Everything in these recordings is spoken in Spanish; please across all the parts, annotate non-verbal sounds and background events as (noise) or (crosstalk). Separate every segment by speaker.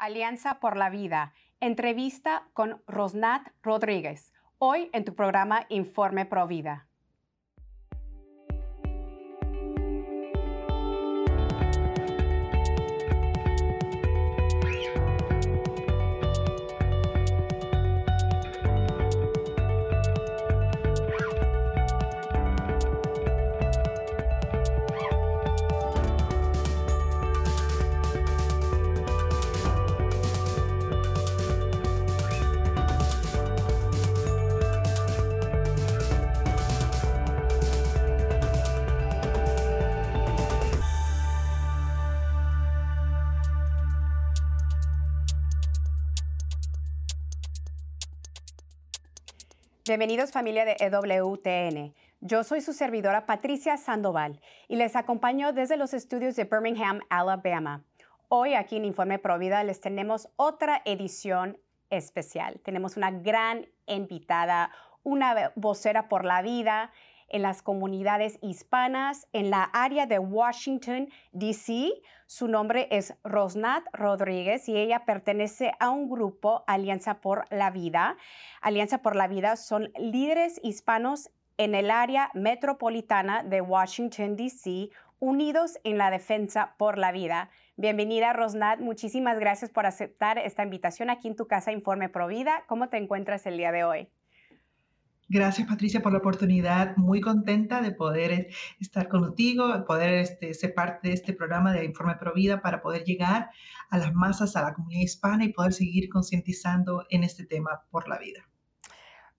Speaker 1: Alianza por la Vida. Entrevista con Rosnat Rodríguez. Hoy en tu programa Informe Pro Bienvenidos familia de EWTN. Yo soy su servidora Patricia Sandoval y les acompaño desde los estudios de Birmingham, Alabama. Hoy aquí en Informe Provida les tenemos otra edición especial. Tenemos una gran invitada, una vocera por la vida en las comunidades hispanas en la área de Washington, D.C. Su nombre es Rosnat Rodríguez y ella pertenece a un grupo Alianza por la Vida. Alianza por la Vida son líderes hispanos en el área metropolitana de Washington, D.C., unidos en la defensa por la vida. Bienvenida, Rosnat. Muchísimas gracias por aceptar esta invitación aquí en tu casa Informe Pro Vida. ¿Cómo te encuentras el día de hoy?
Speaker 2: Gracias, Patricia, por la oportunidad. Muy contenta de poder estar contigo, poder este, ser parte de este programa de Informe Pro Vida para poder llegar a las masas, a la comunidad hispana y poder seguir concientizando en este tema por la vida.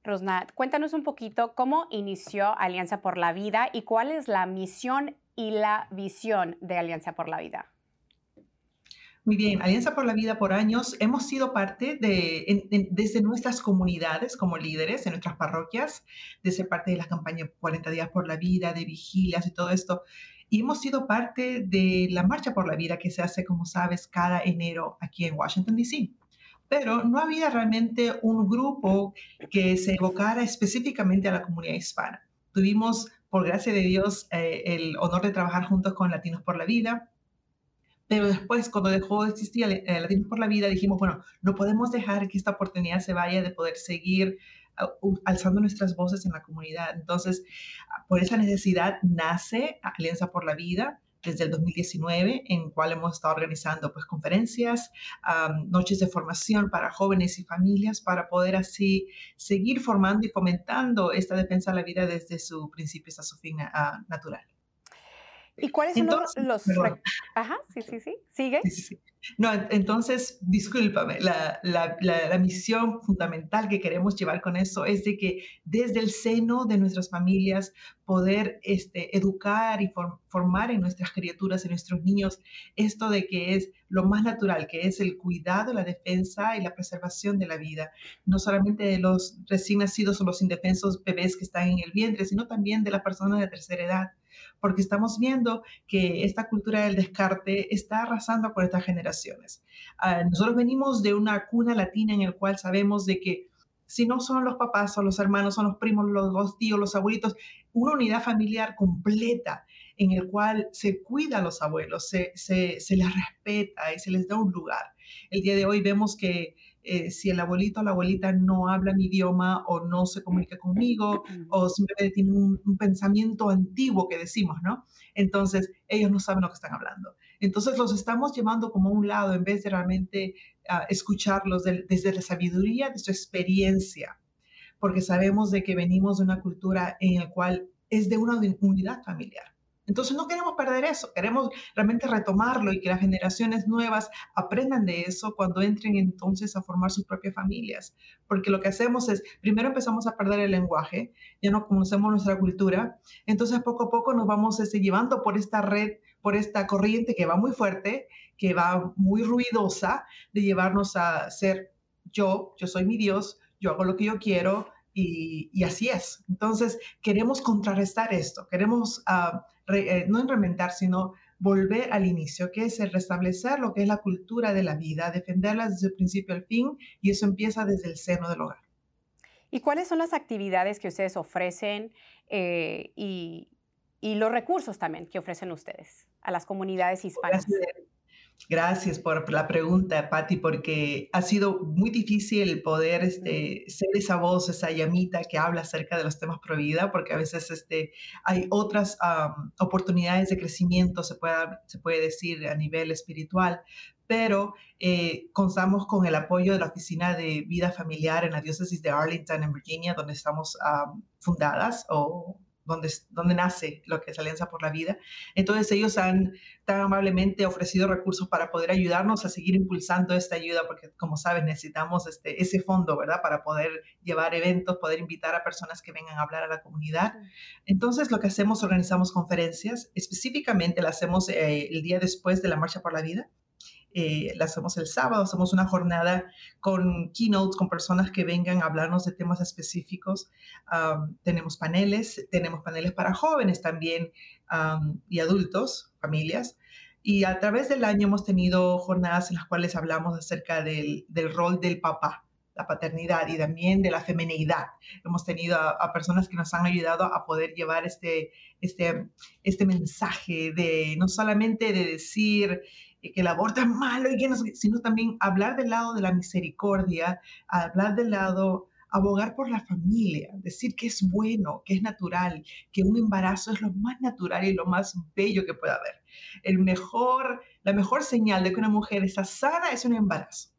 Speaker 1: Rosnat, cuéntanos un poquito cómo inició Alianza por la Vida y cuál es la misión y la visión de Alianza por la Vida.
Speaker 2: Muy bien, Alianza por la Vida por años hemos sido parte de, desde nuestras comunidades como líderes en nuestras parroquias, de ser parte de las campañas 40 días por la vida, de vigilias y todo esto. Y hemos sido parte de la Marcha por la Vida que se hace, como sabes, cada enero aquí en Washington, D.C. Pero no había realmente un grupo que se evocara específicamente a la comunidad hispana. Tuvimos, por gracia de Dios, eh, el honor de trabajar juntos con Latinos por la Vida, pero después, cuando dejó de existir eh, Latinos por la Vida, dijimos, bueno, no podemos dejar que esta oportunidad se vaya de poder seguir ah, alzando nuestras voces en la comunidad. Entonces, ah, por esa necesidad nace Alianza por la Vida desde el 2019, en cual hemos estado organizando pues, conferencias, noches de formación para jóvenes y familias, para poder así seguir formando y fomentando esta defensa de la vida desde su principio hasta su fin uh, natural.
Speaker 1: ¿Y cuáles son los... Ajá, sí, sí, sí. ¿Sigue? Sí, sí,
Speaker 2: No, entonces, discúlpame, la, la, la, misión fundamental que queremos llevar con eso es de que desde el seno de nuestras familias poder este, educar y formar en nuestras criaturas, en nuestros niños, esto de que es lo más natural, que es el cuidado, la defensa y la preservación de la vida, no solamente de los recién nacidos o los indefensos bebés que están en el vientre, sino también de las personas de tercera edad porque estamos viendo que esta cultura del descarte está arrasando con estas generaciones. Ah, nosotros venimos de una cuna latina en el cual sabemos de que si no son los papás, son los hermanos, son los primos, los, tíos, los abuelitos, una unidad familiar completa en el cual se cuida a los abuelos, se, se, se les respeta y se les da un lugar. El día de hoy vemos que eh, si el abuelito o la abuelita no habla mi idioma o no se comunica conmigo o simplemente tiene un, pensamiento antiguo que decimos, ¿no? Entonces, ellos no saben lo que están hablando. Entonces, los estamos llevando como a un lado en vez de realmente ah, escucharlos desde la sabiduría de su experiencia, porque sabemos de que venimos de una cultura en la cual es de una unidad familiar. Entonces no queremos perder eso, queremos realmente retomarlo y que las generaciones nuevas aprendan de eso cuando entren entonces a formar sus propias familias. Porque lo que hacemos es, primero empezamos a perder el lenguaje, ya no conocemos nuestra cultura, entonces poco a poco nos vamos este, llevando por esta red, por esta corriente que va muy fuerte, que va muy ruidosa, de llevarnos a ser yo, yo soy mi Dios, yo hago lo que yo quiero, y, así es. Entonces, queremos contrarrestar esto, queremos uh, no inventar, sino volver al inicio, que es el restablecer lo que es la cultura de la vida, defenderla desde el principio al fin, y eso empieza desde el seno del hogar.
Speaker 1: ¿Y cuáles son las actividades que ustedes ofrecen eh, y, y, los recursos también que ofrecen ustedes a las comunidades hispanas?
Speaker 2: Gracias por la pregunta, Patti, porque ha sido muy difícil poder este, ser esa voz, esa llamita que habla acerca de los temas pro vida, porque a veces este, hay otras oportunidades de crecimiento, se puede, se puede decir, a nivel espiritual, pero eh, contamos con el apoyo de la Oficina de Vida Familiar en la Diócesis de Arlington, en Virginia, donde estamos fundadas o donde, donde nace lo que es Alianza por la Vida. Entonces ellos han tan amablemente ofrecido recursos para poder ayudarnos a seguir impulsando esta ayuda, porque como sabes necesitamos este, ese fondo, ¿verdad? Para poder llevar eventos, poder invitar a personas que vengan a hablar a la comunidad. Entonces lo que hacemos, organizamos conferencias, específicamente las hacemos eh, el día después de la Marcha por la Vida eh, la hacemos el sábado, hacemos una jornada con keynotes, con personas que vengan a hablarnos de temas específicos. tenemos paneles, tenemos paneles para jóvenes también y adultos, familias. Y a través del año hemos tenido jornadas en las cuales hablamos acerca del, del rol del papá, la paternidad y también de la feminidad. Hemos tenido a, a, personas que nos han ayudado a poder llevar este, este, este mensaje de no solamente de decir que el aborto es malo, y que no, sino también hablar del lado de la misericordia, hablar del lado, abogar por la familia, decir que es bueno, que es natural, que un embarazo es lo más natural y lo más bello que pueda haber. El mejor, la mejor señal de que una mujer está sana es un embarazo.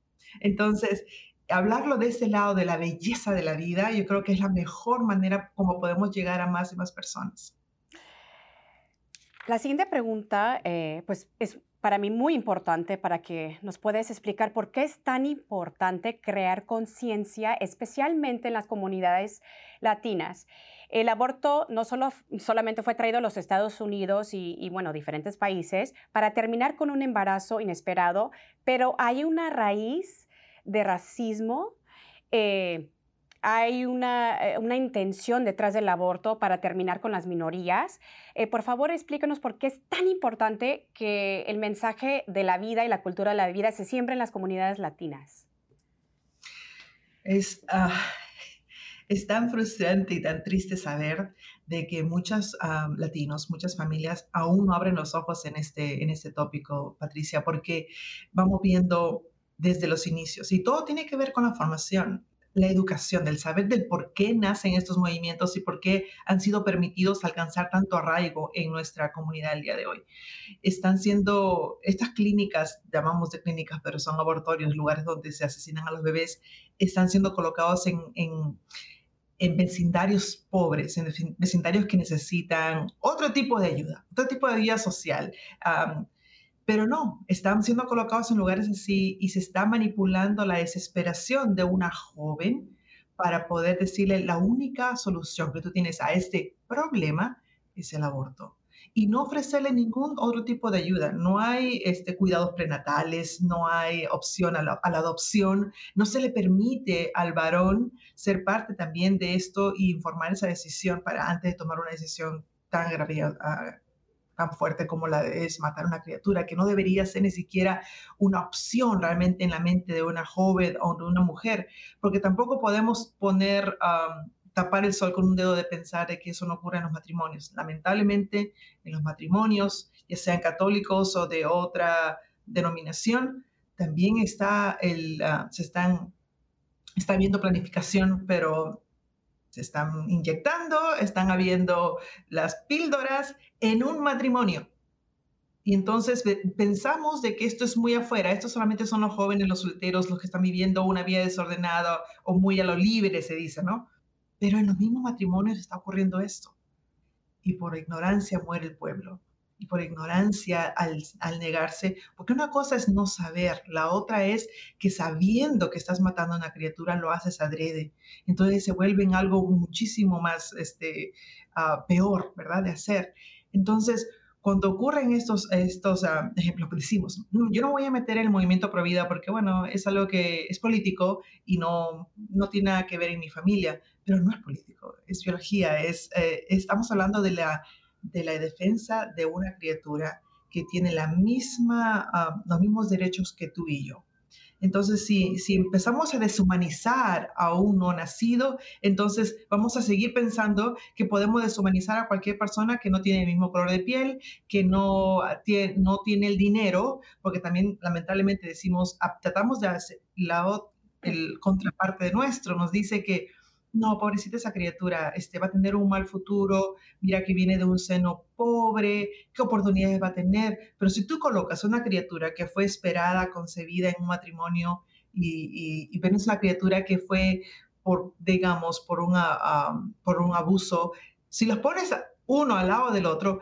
Speaker 2: Entonces, hablarlo de ese lado de la belleza de la vida, yo creo que es la mejor manera como podemos llegar a más y más personas.
Speaker 1: La siguiente pregunta, eh, pues es para mí muy importante para que nos puedas explicar por qué es tan importante crear conciencia, especialmente en las comunidades latinas. El aborto no solo, solamente fue traído a los Estados Unidos y, bueno, diferentes países para terminar con un embarazo inesperado, pero hay una raíz de racismo. Eh, hay una, eh, una, intención detrás del aborto para terminar con las minorías. Eh, por favor, explícanos por qué es tan importante que el mensaje de la vida y la cultura de la vida se siembre en las comunidades latinas.
Speaker 2: Es, ah, es tan frustrante y tan triste saber de que muchos ah, latinos, muchas familias aún no abren los ojos en este, en este tópico, Patricia, porque vamos viendo desde los inicios y todo tiene que ver con la formación la educación, del saber del por qué nacen estos movimientos y por qué han sido permitidos alcanzar tanto arraigo en nuestra comunidad el día de hoy. Están siendo, estas clínicas, llamamos de clínicas, pero son abortorios, lugares donde se asesinan a los bebés, están siendo colocados en, en, vecindarios pobres, en vecindarios que necesitan otro tipo de ayuda, otro tipo de ayuda social. Pero no, están siendo colocados en lugares así y se está manipulando la desesperación de una joven para poder decirle la única solución que tú tienes a este problema es el aborto y no ofrecerle ningún otro tipo de ayuda. No hay este, cuidados prenatales, no hay opción a la, adopción, no se le permite al varón ser parte también de esto y informar esa decisión para antes de tomar una decisión tan grave, tan fuerte como la de es matar a una criatura, que no debería ser ni siquiera una opción realmente en la mente de una joven o de una mujer, porque tampoco podemos poner, tapar el sol con un dedo de pensar de que eso no ocurre en los matrimonios. Lamentablemente, en los matrimonios, ya sean católicos o de otra denominación, también está el, ah, se están, está habiendo planificación, pero se están inyectando, están habiendo las píldoras en un matrimonio. Y entonces pensamos de que esto es muy afuera, estos solamente son los jóvenes, los solteros, los que están viviendo una vida desordenada o muy a lo libre, se dice, ¿no? Pero en los mismos matrimonios está ocurriendo esto. Y por ignorancia muere el pueblo y por ignorancia al, al, negarse, porque una cosa es no saber, la otra es que sabiendo que estás matando a una criatura lo haces adrede. Entonces se vuelve en algo muchísimo más este, uh, peor, ¿verdad? De hacer. Entonces, cuando ocurren estos, estos uh, ejemplos que decimos, mm, yo no voy a meter el movimiento pro vida porque, bueno, es algo que es político y no, no tiene nada que ver en mi familia, pero no es político, es biología, es, eh, estamos hablando de la de la defensa de una criatura que tiene la misma, ah, los mismos derechos que tú y yo. Entonces, si, empezamos a deshumanizar a un no nacido, entonces vamos a seguir pensando que podemos deshumanizar a cualquier persona que no tiene el mismo color de piel, que no tiene, no tiene el dinero, porque también lamentablemente decimos, ah, tratamos de hacer la el contraparte de nuestro, nos dice que no, pobrecita esa criatura, este, va a tener un mal futuro, mira que viene de un seno pobre, qué oportunidades va a tener. Pero si tú colocas una criatura que fue esperada, concebida en un matrimonio y, y, ves una criatura que fue, por, digamos, por, una, por un abuso, si los pones uno al lado del otro,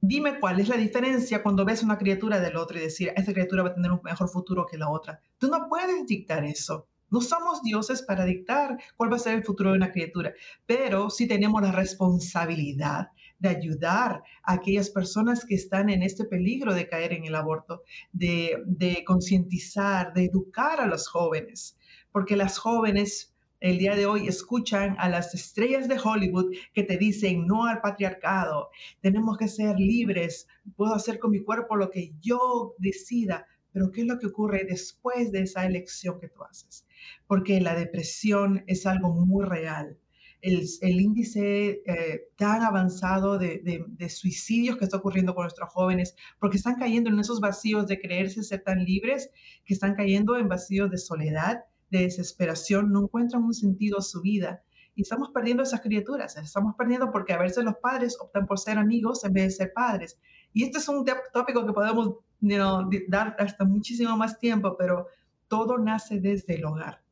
Speaker 2: dime cuál es la diferencia cuando ves una criatura del otro y decir, esta criatura va a tener un mejor futuro que la otra. Tú no puedes dictar eso. No somos dioses para dictar cuál va a ser el futuro de una criatura, pero sí tenemos la responsabilidad de ayudar a aquellas personas que están en este peligro de caer en el aborto, de, de concientizar, de educar a los jóvenes, porque las jóvenes el día de hoy escuchan a las estrellas de Hollywood que te dicen no al patriarcado, tenemos que ser libres, puedo hacer con mi cuerpo lo que yo decida, pero ¿qué es lo que ocurre después de esa elección que tú haces? Porque la depresión es algo muy real. El, índice eh, tan avanzado de, de, suicidios que está ocurriendo con nuestros jóvenes, porque están cayendo en esos vacíos de creerse ser tan libres, que están cayendo en vacíos de soledad, de desesperación, no encuentran un sentido a su vida. Y estamos perdiendo esas criaturas, estamos perdiendo porque a veces los padres optan por ser amigos en vez de ser padres. Y este es un tópico que podemos dar hasta muchísimo más tiempo, pero todo nace desde el hogar.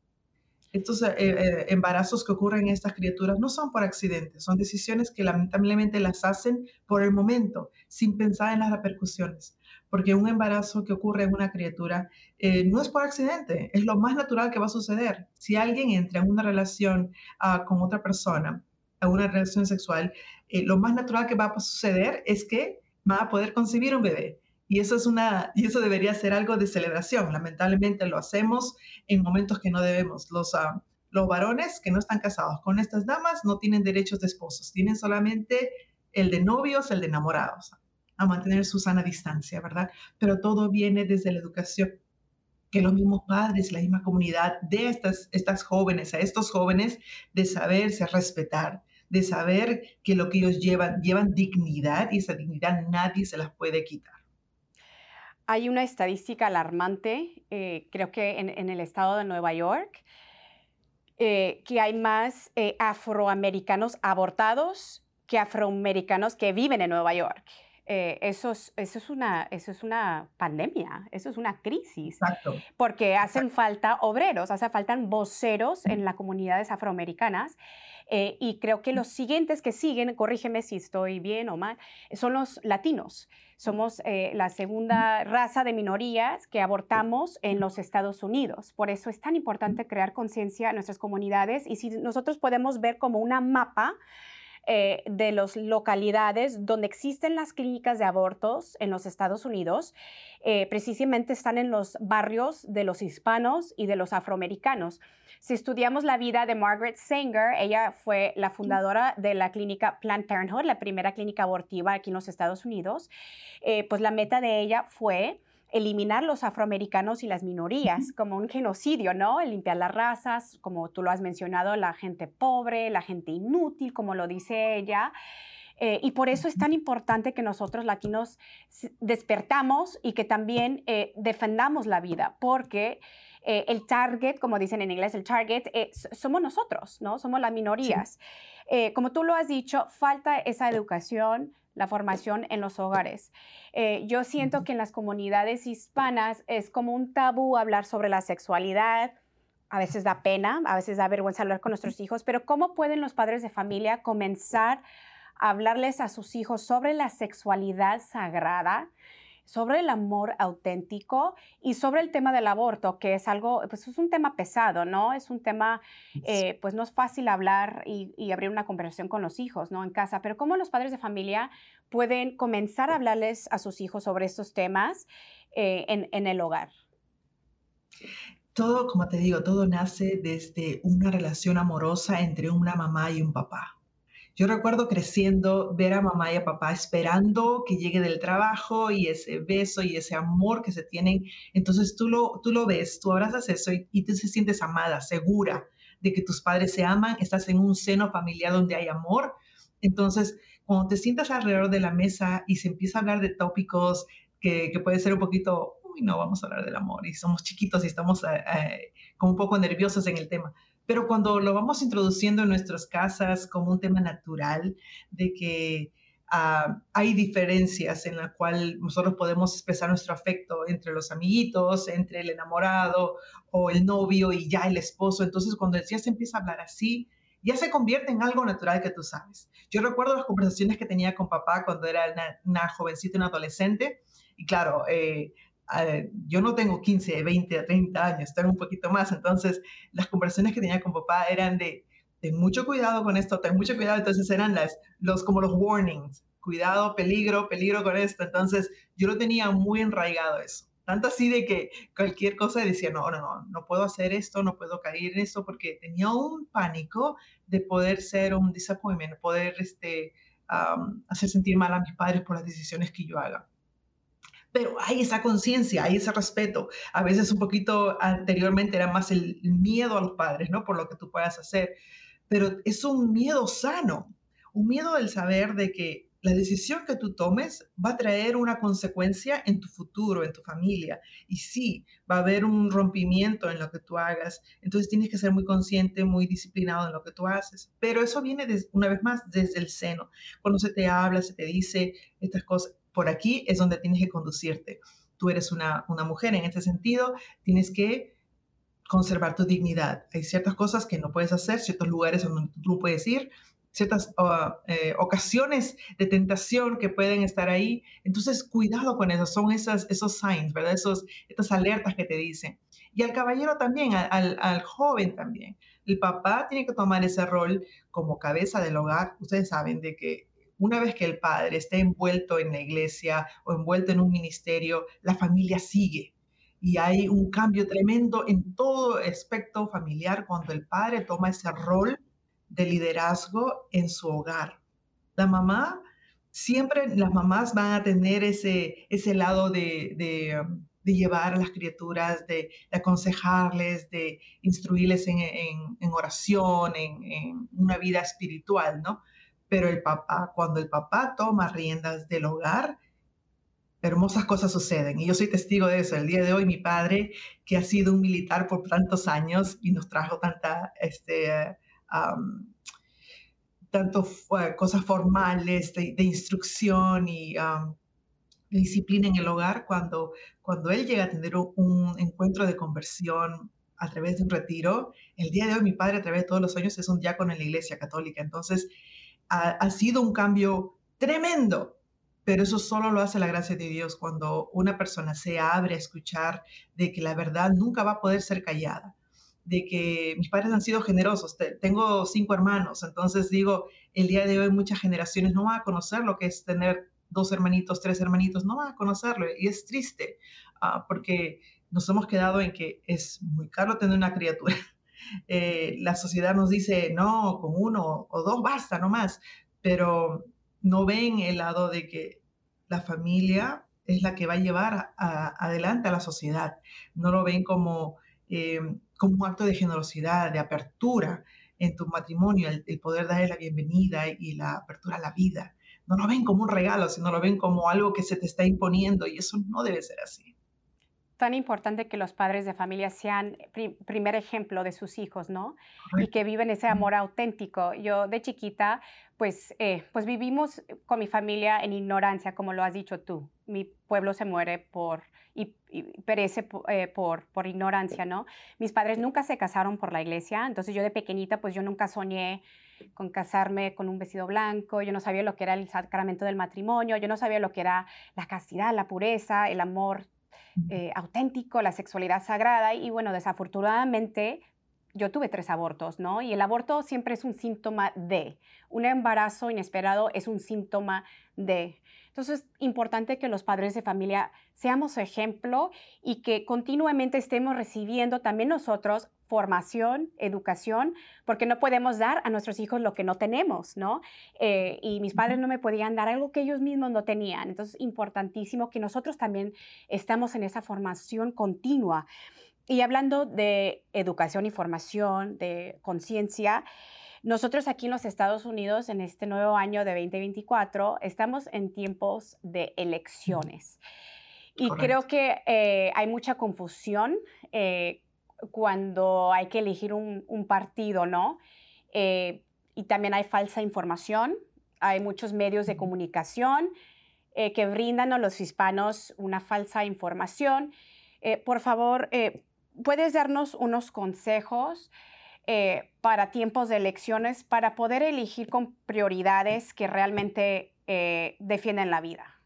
Speaker 2: Estos eh, eh, embarazos que ocurren en estas criaturas no son por accidente, son decisiones que lamentablemente las hacen por el momento, sin pensar en las repercusiones. Porque un embarazo que ocurre en una criatura eh, no es por accidente, es lo más natural que va a suceder. Si alguien entra en una relación ah, con otra persona, a una relación sexual, lo más natural que va a suceder es que va a poder concebir un bebé. Y eso, es una, y eso debería ser algo de celebración. Lamentablemente lo hacemos en momentos que no debemos. Los, uh, los varones que no están casados con estas damas no tienen derechos de esposos, tienen solamente el de novios, el de enamorados, a mantener su sana distancia, ¿verdad? Pero todo viene desde la educación que los mismos padres, la misma comunidad de estas, estas jóvenes, a estos jóvenes, de saberse respetar, de saber que lo que ellos llevan, llevan dignidad y esa dignidad nadie se las puede quitar.
Speaker 1: Hay una estadística alarmante, eh, creo que en, el estado de Nueva York, eh, que hay más eh, afroamericanos abortados que afroamericanos que viven en Nueva York. Eso, es, eso, es una, eso es una pandemia, eso es una crisis. Exacto. Porque hacen falta obreros, hace faltan voceros en las comunidades afroamericanas. y creo que los siguientes que siguen, corrígeme si estoy bien o mal, son los latinos. Somos eh, la segunda raza de minorías que abortamos en los Estados Unidos. Por eso es tan importante crear conciencia en nuestras comunidades y si nosotros podemos ver como una mapa eh, de las localidades donde existen las clínicas de abortos en los Estados Unidos, eh, precisamente están en los barrios de los hispanos y de los afroamericanos. Si estudiamos la vida de Margaret Sanger, ella fue la fundadora de la clínica Planned Parenthood, la primera clínica abortiva aquí en los Estados Unidos, eh, pues la meta de ella fue eliminar los afroamericanos y las minorías, como un genocidio, ¿no? El limpiar las razas, como tú lo has mencionado, la gente pobre, la gente inútil, como lo dice ella. Eh, y por eso es tan importante que nosotros latinos despertamos y que también eh, defendamos la vida, porque eh, el target, como dicen en inglés, el target, somos nosotros, ¿no? Somos las minorías. como tú lo has dicho, falta esa educación, la formación en los hogares. yo siento que en las comunidades hispanas es como un tabú hablar sobre la sexualidad, a veces da pena, a veces da vergüenza hablar con nuestros hijos, pero ¿cómo pueden los padres de familia comenzar hablarles a sus hijos sobre la sexualidad sagrada, sobre el amor auténtico y sobre el tema del aborto, que es algo, pues es un tema pesado, ¿no? Es un tema, eh, pues no es fácil hablar y, abrir una conversación con los hijos, ¿no? En casa, pero ¿cómo los padres de familia pueden comenzar a hablarles a sus hijos sobre estos temas eh, en, en el hogar?
Speaker 2: Todo, como te digo, todo nace desde una relación amorosa entre una mamá y un papá Yo recuerdo creciendo, ver a mamá y a papá esperando que llegue del trabajo y ese beso y ese amor que se tienen. Entonces tú lo, tú lo ves, tú abrazas eso y, y te sientes amada, segura de que tus padres se aman, estás en un seno familiar donde hay amor. Entonces, cuando te sientas alrededor de la mesa y se empieza a hablar de tópicos que, que puede ser un poquito, uy, no, vamos a hablar del amor y somos chiquitos y estamos eh, eh, como un poco nerviosos en el tema pero cuando lo vamos introduciendo en nuestras casas como un tema natural, de que ah, hay diferencias en la cual nosotros podemos expresar nuestro afecto entre los amiguitos, entre el enamorado o el novio y ya el esposo. Entonces, cuando ya se empieza a hablar así, ya se convierte en algo natural que tú sabes. Yo recuerdo las conversaciones que tenía con papá cuando era una, jovencita, una adolescente, y claro, eh, yo no tengo 15, 20, 30 años, tengo un poquito más, entonces las conversaciones que tenía con papá eran de, ten mucho cuidado con esto, ten mucho cuidado, entonces eran las, los, como los warnings, cuidado, peligro, peligro con esto, entonces yo lo tenía muy enraigado eso. Tanto así de que cualquier cosa decía, no, no, no, no puedo hacer esto, no puedo caer en esto, porque tenía un pánico de poder ser un disappointment, poder este, hacer sentir mal a mis padres por las decisiones que yo haga pero hay esa conciencia, hay ese respeto. A veces un poquito anteriormente era más el miedo a los padres, ¿no? Por lo que tú puedas hacer, pero es un miedo sano, un miedo del saber de que la decisión que tú tomes va a traer una consecuencia en tu futuro, en tu familia. Y sí, va a haber un rompimiento en lo que tú hagas. Entonces tienes que ser muy consciente, muy disciplinado en lo que tú haces. Pero eso viene, una vez más, desde el seno. Cuando se te habla, se te dice estas cosas, por aquí es donde tienes que conducirte. Tú eres una, mujer en este sentido, tienes que conservar tu dignidad. Hay ciertas cosas que no puedes hacer, ciertos lugares donde tú puedes ir, ciertas ah, eh, ocasiones de tentación que pueden estar ahí. Entonces, cuidado con eso, son esas, esos signs, ¿verdad? Esos, estas alertas que te dicen. Y al caballero también, al, al joven también. El papá tiene que tomar ese rol como cabeza del hogar. Ustedes saben de que una vez que el padre esté envuelto en la iglesia o envuelto en un ministerio, la familia sigue. Y hay un cambio tremendo en todo aspecto familiar cuando el padre toma ese rol de liderazgo en su hogar. La mamá, siempre las mamás van a tener ese, ese lado de, de, llevar a las criaturas, de, aconsejarles, de instruirles en, en, oración, en, en, una vida espiritual, ¿no? Pero el papá, cuando el papá toma riendas del hogar, hermosas cosas suceden. Y yo soy testigo de eso. El día de hoy mi padre, que ha sido un militar por tantos años y nos trajo tanta, este, tanto cosas formales de, instrucción y disciplina en el hogar, cuando, cuando él llega a tener un encuentro de conversión a través de un retiro, el día de hoy mi padre a través de todos los años es un diácono en la iglesia católica. Entonces, ha, sido un cambio tremendo, pero eso solo lo hace la gracia de Dios cuando una persona se abre a escuchar de que la verdad nunca va a poder ser callada, de que mis padres han sido generosos, tengo cinco hermanos, entonces digo, el día de hoy muchas generaciones no van a conocer lo que es tener dos hermanitos, tres hermanitos, no van a conocerlo y es triste ah, porque nos hemos quedado en que es muy caro tener una criatura (laughs) eh, la sociedad nos dice, no, con uno o dos basta, no más, pero no ven el lado de que la familia es la que va a llevar adelante a la sociedad. No lo ven como, eh, como un acto de generosidad, de apertura en tu matrimonio, el, el, poder darle la bienvenida y la apertura a la vida. No lo ven como un regalo, sino lo ven como algo que se te está imponiendo y eso no debe ser así
Speaker 1: tan importante que los padres de familia sean primer ejemplo de sus hijos, ¿no? Y que viven ese amor auténtico. Yo de chiquita, pues, eh, pues vivimos con mi familia en ignorancia, como lo has dicho tú. Mi pueblo se muere por y, perece eh, por, por ignorancia, ¿no? Mis padres nunca se casaron por la iglesia, entonces yo de pequeñita, pues yo nunca soñé con casarme con un vestido blanco, yo no sabía lo que era el sacramento del matrimonio, yo no sabía lo que era la castidad, la pureza, el amor eh, auténtico, la sexualidad sagrada y bueno, desafortunadamente yo tuve tres abortos, ¿no? Y el aborto siempre es un síntoma de, un embarazo inesperado es un síntoma de. Entonces, es importante que los padres de familia seamos ejemplo y que continuamente estemos recibiendo también nosotros formación, educación, porque no podemos dar a nuestros hijos lo que no tenemos, ¿no? Eh, y mis padres no me podían dar algo que ellos mismos no tenían. Entonces, importantísimo que nosotros también estamos en esa formación continua. Y hablando de educación y formación, de conciencia, nosotros aquí en los Estados Unidos, en este nuevo año de 2024, estamos en tiempos de elecciones. Y creo que eh, hay mucha confusión eh, cuando hay que elegir un, partido, ¿no? Eh, y también hay falsa información, hay muchos medios de comunicación que brindan a los hispanos una falsa información. Eh, por favor, ¿puedes darnos unos consejos para tiempos de elecciones para poder elegir con prioridades que realmente defienden la vida?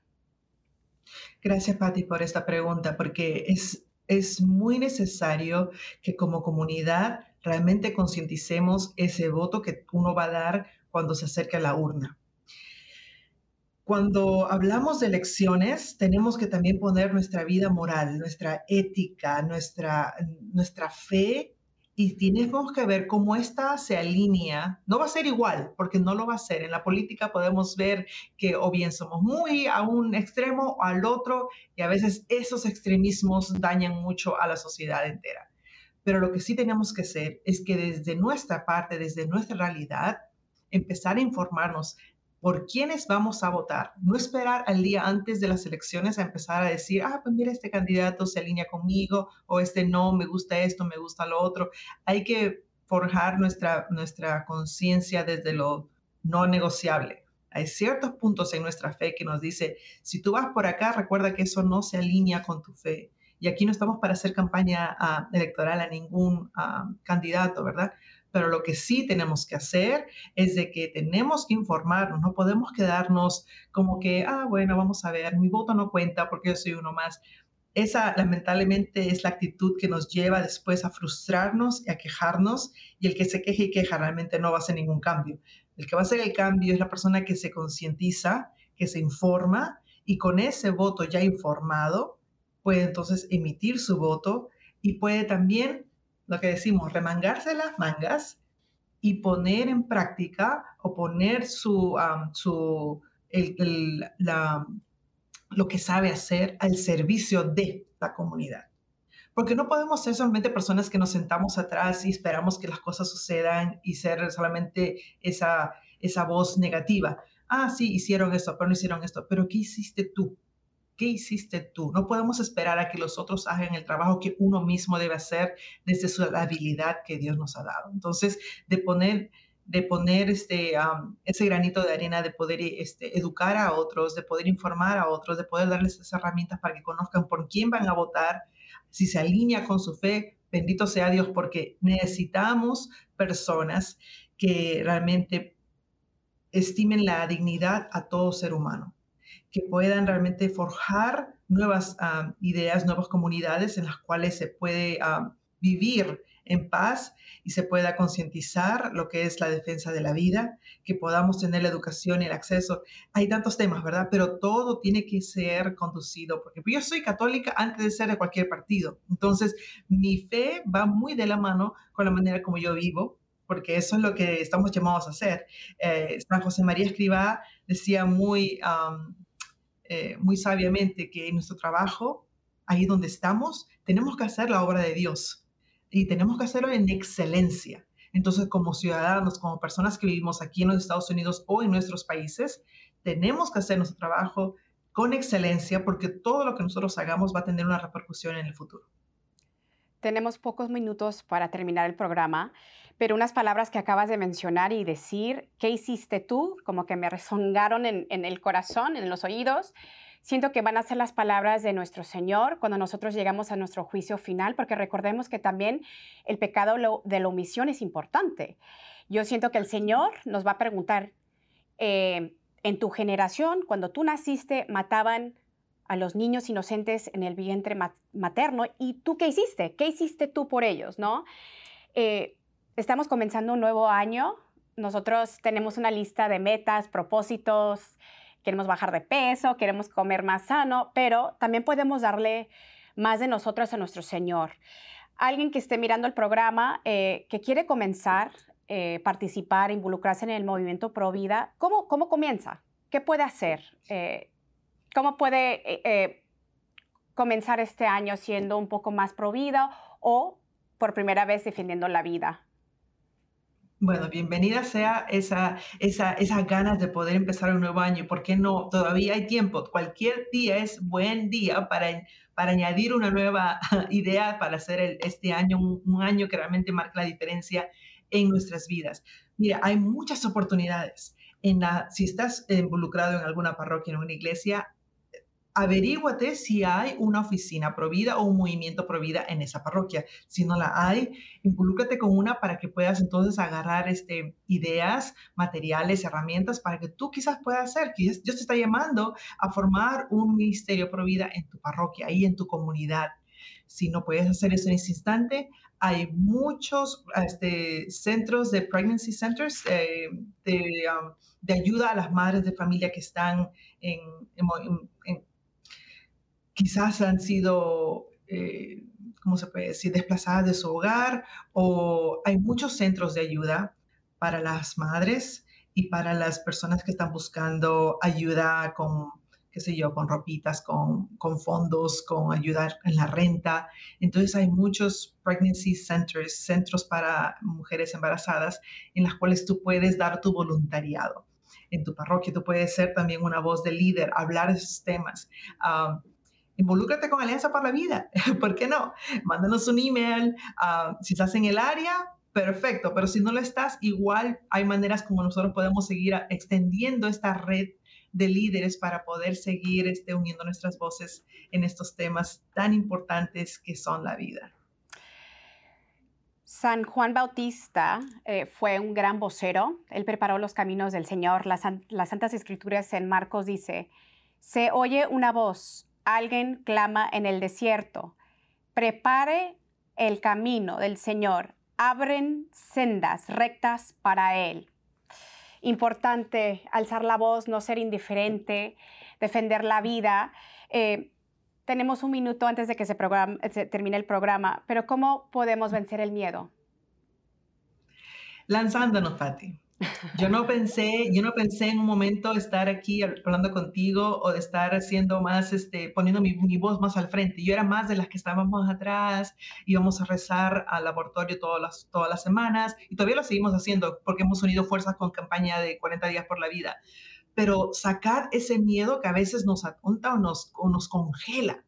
Speaker 2: Gracias, Patti, por esta pregunta, porque es es muy necesario que como comunidad realmente concienticemos ese voto que uno va a dar cuando se acerque a la urna. Cuando hablamos de elecciones, tenemos que también poner nuestra vida moral, nuestra ética, nuestra, nuestra fe y tenemos que ver cómo esta se alinea. No va a ser igual, porque no lo va a ser. En la política podemos ver que o bien somos muy a un extremo o al otro, y a veces esos extremismos dañan mucho a la sociedad entera. Pero lo que sí tenemos que hacer es que desde nuestra parte, desde nuestra realidad, empezar a informarnos por quiénes vamos a votar. No esperar al día antes de las elecciones a empezar a decir, ah, pues mira, este candidato se alinea conmigo o este no, me gusta esto, me gusta lo otro. Hay que forjar nuestra, nuestra conciencia desde lo no negociable. Hay ciertos puntos en nuestra fe que nos dice, si tú vas por acá, recuerda que eso no se alinea con tu fe. Y aquí no estamos para hacer campaña ah, electoral a ningún ah, candidato, ¿verdad? Pero lo que sí tenemos que hacer es de que tenemos que informarnos, no podemos quedarnos como que, ah, bueno, vamos a ver, mi voto no cuenta porque yo soy uno más. Esa lamentablemente es la actitud que nos lleva después a frustrarnos y a quejarnos y el que se queje y queja realmente no va a hacer ningún cambio. El que va a hacer el cambio es la persona que se concientiza, que se informa y con ese voto ya informado puede entonces emitir su voto y puede también lo que decimos, remangarse las mangas y poner en práctica o poner su, su la, lo que sabe hacer al servicio de la comunidad. Porque no podemos ser solamente personas que nos sentamos atrás y esperamos que las cosas sucedan y ser solamente esa, esa voz negativa. Ah, sí, hicieron esto, pero no hicieron esto. Pero ¿qué hiciste tú? ¿Qué hiciste tú? No podemos esperar a que los otros hagan el trabajo que uno mismo debe hacer desde su habilidad que Dios nos ha dado. Entonces, de poner de poner este, ese granito de arena, de poder este, educar a otros, de poder informar a otros, de poder darles esas herramientas para que conozcan por quién van a votar, si se alinea con su fe, bendito sea Dios, porque necesitamos personas que realmente estimen la dignidad a todo ser humano que puedan realmente forjar nuevas ah, ideas, nuevas comunidades en las cuales se puede ah, vivir en paz y se pueda concientizar lo que es la defensa de la vida, que podamos tener la educación y el acceso. Hay tantos temas, ¿verdad? Pero todo tiene que ser conducido, porque yo soy católica antes de ser de cualquier partido. Entonces, mi fe va muy de la mano con la manera como yo vivo, porque eso es lo que estamos llamados a hacer. Eh, San José María Escribá decía muy... Eh, muy sabiamente que en nuestro trabajo, ahí donde estamos, tenemos que hacer la obra de Dios y tenemos que hacerlo en excelencia. Entonces, como ciudadanos, como personas que vivimos aquí en los Estados Unidos o en nuestros países, tenemos que hacer nuestro trabajo con excelencia porque todo lo que nosotros hagamos va a tener una repercusión en el futuro.
Speaker 1: Tenemos pocos minutos para terminar el programa pero unas palabras que acabas de mencionar y decir, ¿qué hiciste tú? Como que me resongaron en, el corazón, en los oídos. Siento que van a ser las palabras de nuestro Señor cuando nosotros llegamos a nuestro juicio final, porque recordemos que también el pecado de la omisión es importante. Yo siento que el Señor nos va a preguntar, eh, en tu generación, cuando tú naciste, mataban a los niños inocentes en el vientre materno, ¿y tú qué hiciste? ¿Qué hiciste tú por ellos? ¿No? Eh, estamos comenzando un nuevo año. Nosotros tenemos una lista de metas, propósitos, queremos bajar de peso, queremos comer más sano, pero también podemos darle más de nosotros a nuestro Señor. Alguien que esté mirando el programa, eh, que quiere comenzar, eh, participar, involucrarse en el movimiento Pro Vida, ¿cómo, cómo comienza? ¿Qué puede hacer? Eh, ¿Cómo puede comenzar este año siendo un poco más pro vida o por primera vez defendiendo la vida?
Speaker 2: Bueno, bienvenida sea esa, esa, esas ganas de poder empezar un nuevo año. ¿Por qué no? Todavía hay tiempo. Cualquier día es buen día para, para añadir una nueva (laughs) idea para hacer este año un, año que realmente marque la diferencia en nuestras vidas. Mira, hay muchas oportunidades. En la, si estás involucrado en alguna parroquia, en una iglesia, averíguate si hay una oficina provida o un movimiento provida en esa parroquia. Si no la hay, involúcrate con una para que puedas entonces agarrar este, ideas, materiales, herramientas para que tú quizás puedas hacer. Dios te está llamando a formar un ministerio provida en tu parroquia, ahí en tu comunidad. Si no puedes hacer eso en ese instante, hay muchos este, centros de pregnancy centers eh, um, de, ayuda a las madres de familia que están en, en quizás han sido, eh, ¿cómo se puede decir?, desplazadas de su hogar o hay muchos centros de ayuda para las madres y para las personas que están buscando ayuda con, qué sé yo, con ropitas, con, con fondos, con ayudar en la renta. Entonces hay muchos pregnancy centers, centros para mujeres embarazadas en las cuales tú puedes dar tu voluntariado. En tu parroquia tú puedes ser también una voz de líder, hablar de esos temas. Ah, involúcrate con Alianza para la Vida. (laughs) ¿Por qué no? Mándanos un email. Ah, si estás en el área, perfecto, pero si no lo estás, igual hay maneras como nosotros podemos seguir extendiendo esta red de líderes para poder seguir este, uniendo nuestras voces en estos temas tan importantes que son la vida.
Speaker 1: San Juan Bautista eh, fue un gran vocero. Él preparó los caminos del Señor. Las, las Santas Escrituras en Marcos dice, se oye una voz, alguien clama en el desierto, prepare el camino del Señor, abren sendas rectas para Él. Importante alzar la voz, no ser indiferente, defender la vida. Eh, tenemos un minuto antes de que se, termine el programa, pero ¿cómo podemos vencer el miedo?
Speaker 2: Lanzándonos, Fati. Yo no pensé, yo no pensé en un momento estar aquí hablando contigo o de estar haciendo más, este, poniendo mi, voz más al frente. Yo era más de las que estábamos atrás, íbamos a rezar al laboratorio todas las, todas las semanas y todavía lo seguimos haciendo porque hemos unido fuerzas con campaña de 40 días por la vida. Pero sacar ese miedo que a veces nos apunta o nos, o nos congela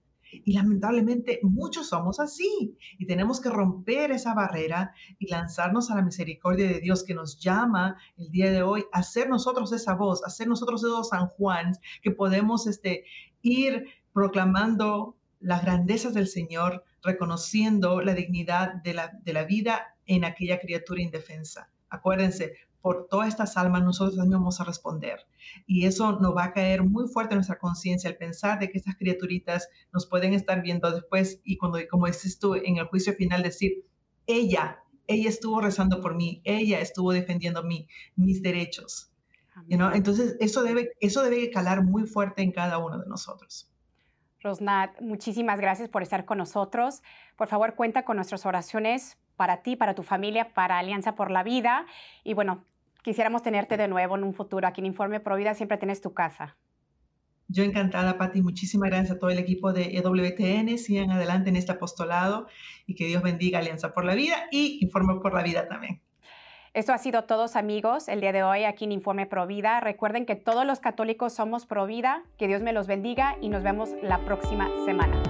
Speaker 2: y lamentablemente muchos somos así y tenemos que romper esa barrera y lanzarnos a la misericordia de Dios que nos llama el día de hoy a ser nosotros esa voz, a ser nosotros esos San Juan que podemos este, ir proclamando las grandezas del Señor, reconociendo la dignidad de la, de la vida en aquella criatura indefensa. Acuérdense, por todas estas almas nosotros también vamos a responder. Y eso nos va a caer muy fuerte en nuestra conciencia al pensar de que estas criaturitas nos pueden estar viendo después y cuando, como dices tú, en el juicio final decir, ella, ella estuvo rezando por mí, ella estuvo defendiendo mí, mis derechos. Entonces, eso debe, eso debe calar muy fuerte en cada uno de nosotros.
Speaker 1: Rosnat, muchísimas gracias por estar con nosotros. Por favor, cuenta con nuestras oraciones para ti, para tu familia, para Alianza por la Vida. Y bueno, quisiéramos tenerte de nuevo en un futuro. Aquí en Informe Provida siempre tienes tu casa.
Speaker 2: Yo encantada, Pati. Muchísimas gracias a todo el equipo de EWTN. Sigan adelante en este apostolado y que Dios bendiga Alianza por la Vida y Informe por la Vida también.
Speaker 1: Esto ha sido todos amigos el día de hoy aquí en Informe Provida. Recuerden que todos los católicos somos Provida. Que Dios me los bendiga y nos vemos la próxima semana.